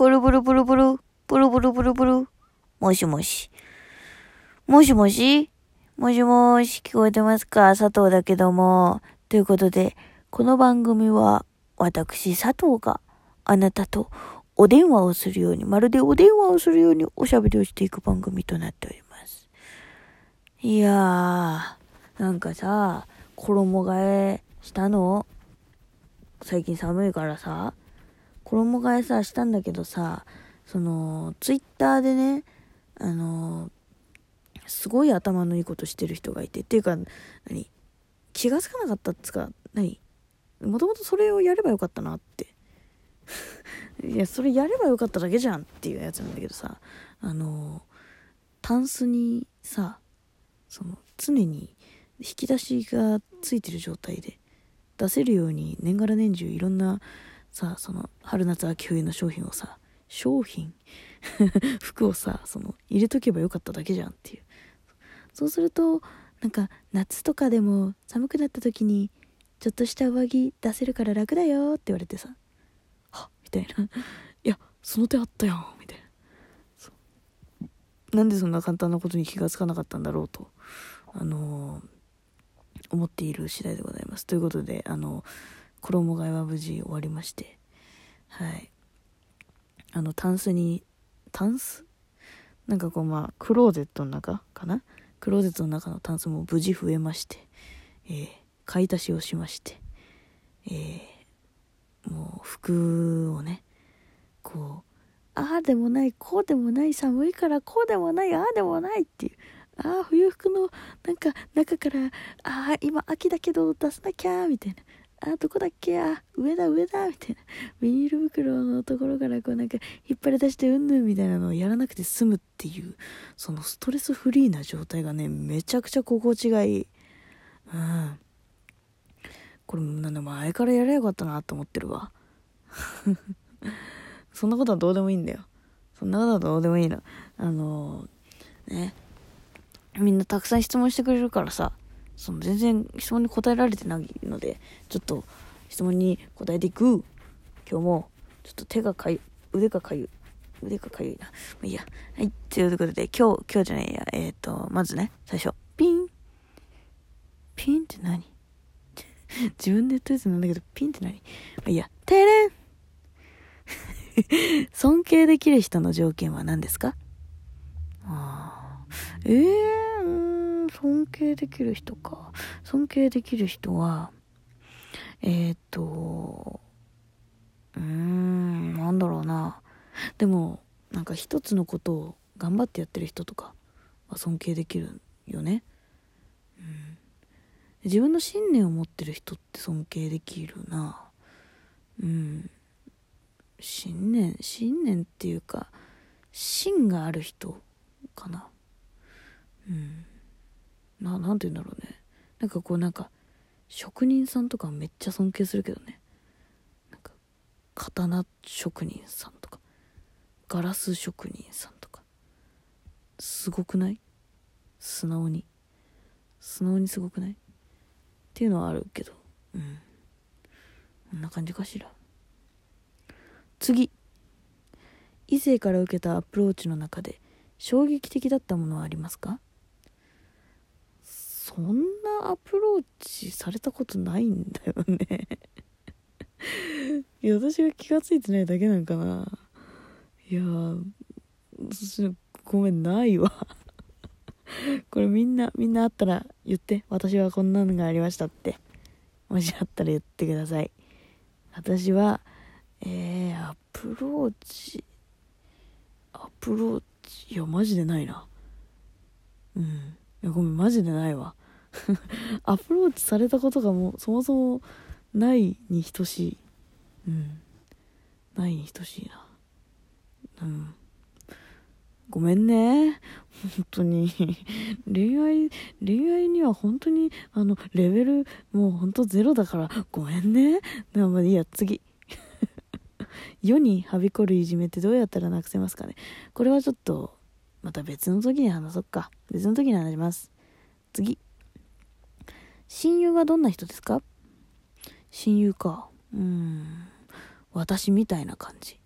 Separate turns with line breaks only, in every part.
ブルブルブルブル、ブルブルブルブル。もしもし。もしもし？もしもし、聞こえてますか？佐藤だけども。ということで、この番組は、私佐藤があなたとお電話をするように、まるでお電話をするようにおしゃべりをしていく番組となっております。いやー、なんかさ、衣替えしたの？最近寒いからさ、衣替えさ、したんだけどさ、その、ツイッターでね、あの、すごい頭のいいことしてる人がいて、っていうか、何気がつかなかったっつか、何もともとそれをやればよかったなって。いや、それやればよかっただけじゃんっていうやつなんだけどさ、あの、タンスにさ、その、常に引き出しがついてる状態で出せるように年がら年中いろんなさその春夏秋冬の商品をさ商品？服をさその入れとけばよかっただけじゃんっていう。そうするとなんか夏とかでも寒くなった時にちょっとした上着出せるから楽だよって言われてさはっみたいな。いやその手あったよみたいな。なんでそんな簡単なことに気がつかなかったんだろうとあのー、思っている次第でございます。ということであの衣替えは無事終わりましてはい。あのタンスにタンス？なんかこうまあクローゼットの中かな？クローゼットの中のタンスも無事増えまして、えー、買い足しをしまして、えー、もう服をねこうああでもないこうでもない寒いからこうでもないああでもないっていうああ冬服のなんか中からああ今秋だけど出さなきゃみたいな。あ、どこだっけ？あ、上だ上だみたいな。ビニール袋のところからこうなんか引っ張り出してうんぬんみたいなのをやらなくて済むっていう、そのストレスフリーな状態がね、めちゃくちゃ心地がいい。うん。これなんだ前からやればよかったなと思ってるわ。そんなことはどうでもいいんだよ。そんなことはどうでもいいの。あのー、ね。みんなたくさん質問してくれるからさ、その全然質問に答えられてないので、ちょっと質問に答えていく。今日も、ちょっと手がかゆ、腕がかゆ、腕がかゆいな。まあ、いいや。はい。ということで、今日、今日じゃないや。えっ、ー、と、まずね、最初、ピン。ピンって何？自分で言ったやつなんだけど、ピンって何？まあ、いいや。てれん 尊敬できる人の条件は何ですか？ああ。ええー、尊敬できる人か。尊敬できる人は、えー、っと、うーん、なんだろうな。でも、なんか一つのことを頑張ってやってる人とかは尊敬できるよね。うん。自分の信念を持ってる人って尊敬できるな。うん。信念、信念っていうか、芯がある人かな。うん。な、なんて言うんだろうね。なんかこうなんか、職人さんとかめっちゃ尊敬するけどね。なんか、刀職人さんとか、ガラス職人さんとか、すごくない？素直に。素直にすごくない？っていうのはあるけど、うん。こんな感じかしら。次。異性から受けたアプローチの中で衝撃的だったものはありますか？そんなアプローチされたことないんだよね。いや私が気が付いてないだけなんかな。いやごめんないわ。これみんなみんなあったら言って。私はこんなのがありましたって。もしあったら言ってください。私はえー、アプローチアプローチ。いやマジでないな。うん。いやごめんマジでないわ。アプローチされたことがもうそもそもないに等しい。うん。ないに等しいな。うん。ごめんね。本当に。恋愛恋愛には本当にあのレベルもう本当ゼロだから。ごめんね。でもいいや次。世にはびこるいじめってどうやったらなくせますかね。これはちょっとまた別の時に話そっか。別の時に話します。次。親友はどんな人ですか？親友か。うん。私みたいな感じ。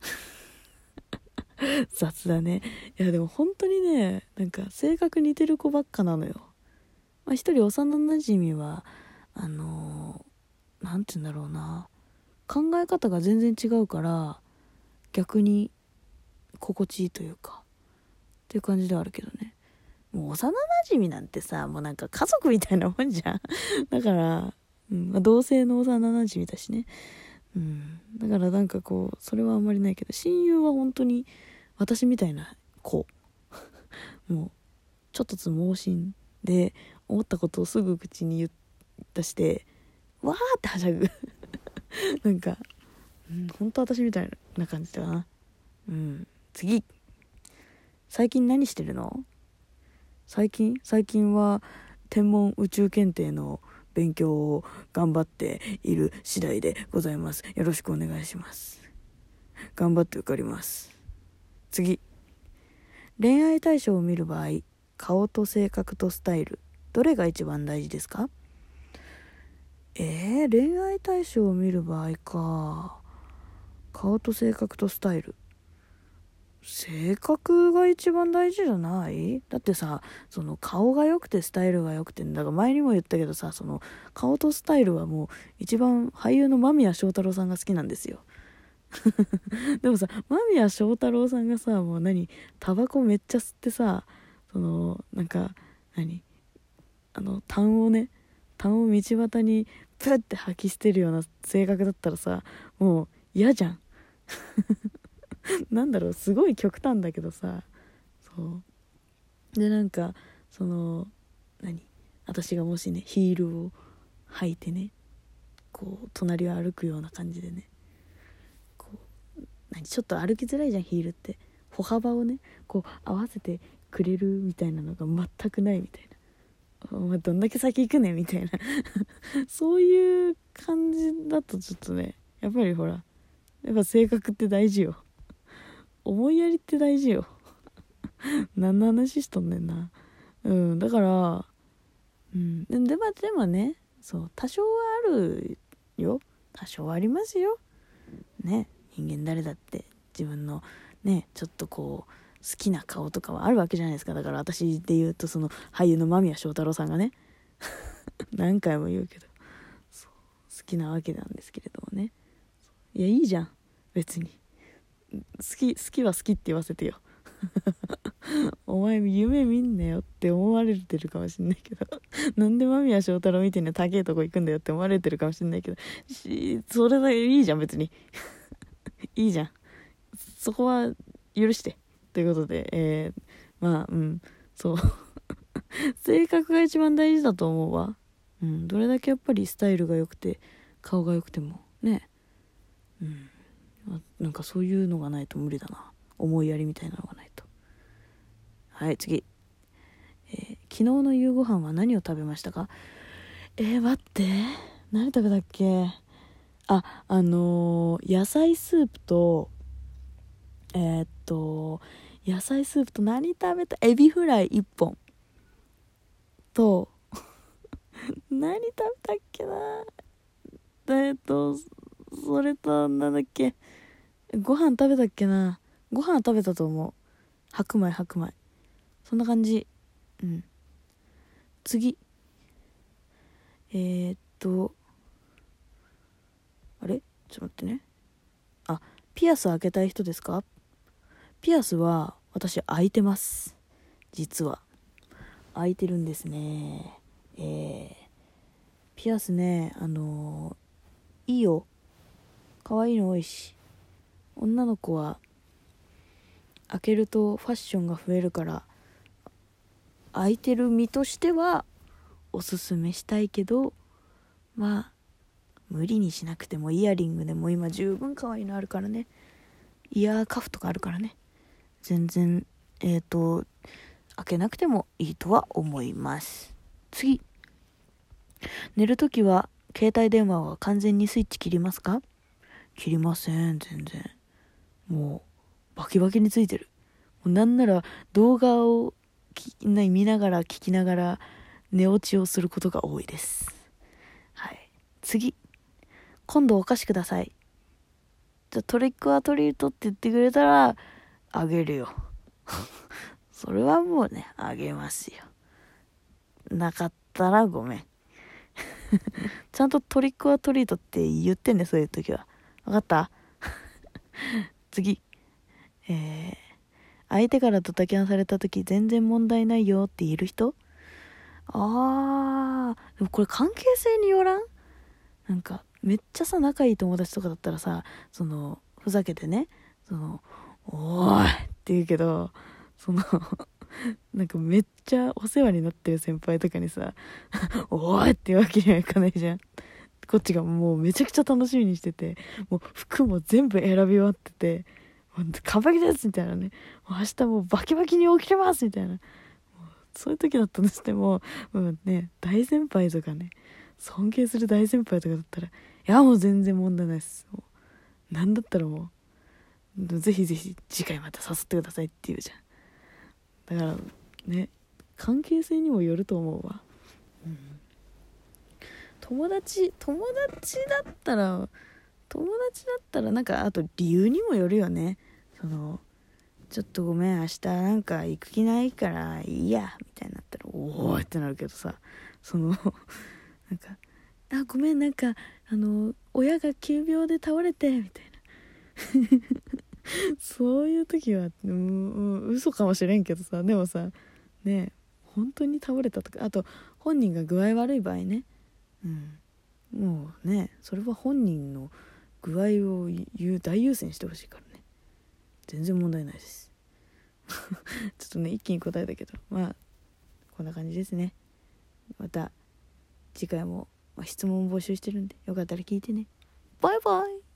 雑だねいやでも本当にねなんか性格似てる子ばっかなのよまあ一人幼なじみはあの何、て言うんだろうな考え方が全然違うから逆に心地いいというかっていう感じではあるけどねもう幼なじみなんてさもうなんか家族みたいなもんじゃん。だからうんまあ、同性の幼なじみだしね、うん、だからなんかこうそれはあんまりないけど親友は本当に私みたいな子。もうちょっとつ盲信で思ったことをすぐ口に言っ出してわーってはしゃぐ。なんか、うん、本当私みたいな感じだな。うん。次。最近何してるの？最近最近は天文宇宙検定の勉強を頑張っている次第でございます。よろしくお願いします。頑張って受かります。次。恋愛対象を見る場合、顔と性格とスタイル、どれが一番大事ですか？えー、恋愛対象を見る場合か。顔と性格とスタイル。性格が一番大事じゃない？だってさその顔が良くてスタイルが良くてだから前にも言ったけどさその顔とスタイルはもう一番俳優の間宮祥太朗さんが好きなんですよ。でもさ間宮祥太朗さんがさもう何タバコめっちゃ吸ってさそのなんか何あの痰をね痰を道端にプッて吐き捨てるような性格だったらさもう嫌じゃん。なんだろうすごい極端だけどさ。そう。でなんかその何？私がもしねヒールを履いてねこう隣を歩くような感じでねこう何？ちょっと歩きづらいじゃんヒールって。歩幅をねこう合わせてくれるみたいなのが全くないみたいな。お前どんだけ先行くねみたいな。そういう感じだとちょっとねやっぱりほらやっぱ性格って大事よ。思いやりって大事よ。何の話しとんねんな。うんだからうんでもでもねそう多少はあるよ。多少はありますよ。ね人間誰だって。自分のねちょっとこう好きな顔とかはあるわけじゃないですか。だから私で言うとその俳優の間宮祥太朗さんがね。何回も言うけど。好きなわけなんですけれどもね。いやいいじゃん。別に。好き好きは好きって言わせてよ。お前夢見んなよって思われてるかもしんないけど。なんで間宮祥太朗みたいな高えとこ行くんだよって思われてるかもしんないけど。それでいいじゃん別に。いいじゃん。そこは許して。ということでえー、まあうん。そう。性格が一番大事だと思うわ。うん。どれだけやっぱりスタイルが良くて顔が良くても。ね。うん。なんかそういうのがないと無理だな。思いやりみたいなのがないと。はい次、えー、昨日の夕ご飯は何を食べましたか？えー、待って。何食べたっけ？ああのー、野菜スープとえー、っと野菜スープと何食べた？エビフライ1本。と 何食べたっけな？えっとそれとなんだっけ？ご飯食べたっけな？ご飯食べたと思う。白米白米。そんな感じ。うん。次。えー、っと。あれ？ちょっと待ってね。あピアス開けたい人ですか？ピアスは私開いてます。実は。開いてるんですね。えー、ピアスねあのー、いいよ。可愛いの多いし。女の子は開けるとファッションが増えるから開いてる身としてはおすすめしたいけどまあ無理にしなくてもイヤリングでも今十分可愛いのあるからね。イヤーカフとかあるからね。全然えっ、ー、と開けなくてもいいとは思います。次。寝るときは携帯電話は完全にスイッチ切りますか？切りません全然。もうバキバキについてるもうなんなら動画を見ながら聞きながら寝落ちをすることが多いですはい次今度お菓子くださいじゃトリックアトリートって言ってくれたらあげるよ。それはもうね、あげますよ。なかったらごめん。ちゃんとトリックはトリートって言ってんね、そういう時は。わかった？次。えー、相手からドタキャンされた時全然問題ないよって言える人？あー、でもこれ関係性によらん？なんか、めっちゃさ、仲いい友達とかだったらさ、その、ふざけてね、その、おーいって言うけど、その なんかめっちゃお世話になってる先輩とかにさ、おーいっていうわけにはいかないじゃん。こっちがもうめちゃくちゃ楽しみにしてて、もう服も全部選び終わってて、完璧ですみたいなね。明日もうバキバキに起きれますみたいな。そういう時だったとしても、もうね、大先輩とかね、尊敬する大先輩とかだったら、いやもう全然問題ないです。もうなんだったらもう、ぜひぜひ次回また誘ってくださいって言うじゃん。だからね、関係性にもよると思うわ。うん、友達、友達だったら、友達だったらなんかあと理由にもよるよね。その、ちょっとごめん、明日なんか行く気ないからいいや、みたいになったら、おおってなるけどさ、その なんか、あ、ごめん、なんか、あの、親が急病で倒れて、みたいな。そういう時は、うん、嘘かもしれんけどさ、でもさ、ね本当に倒れたとか、あと、本人が具合悪い場合ね、うん、もうね、それは本人の具合を言う大優先してほしいからね。全然問題ないです。ちょっとね、一気に答えたけど、まあ、こんな感じですね。また、次回も質問募集してるんでよかったら聞いてねバイバイ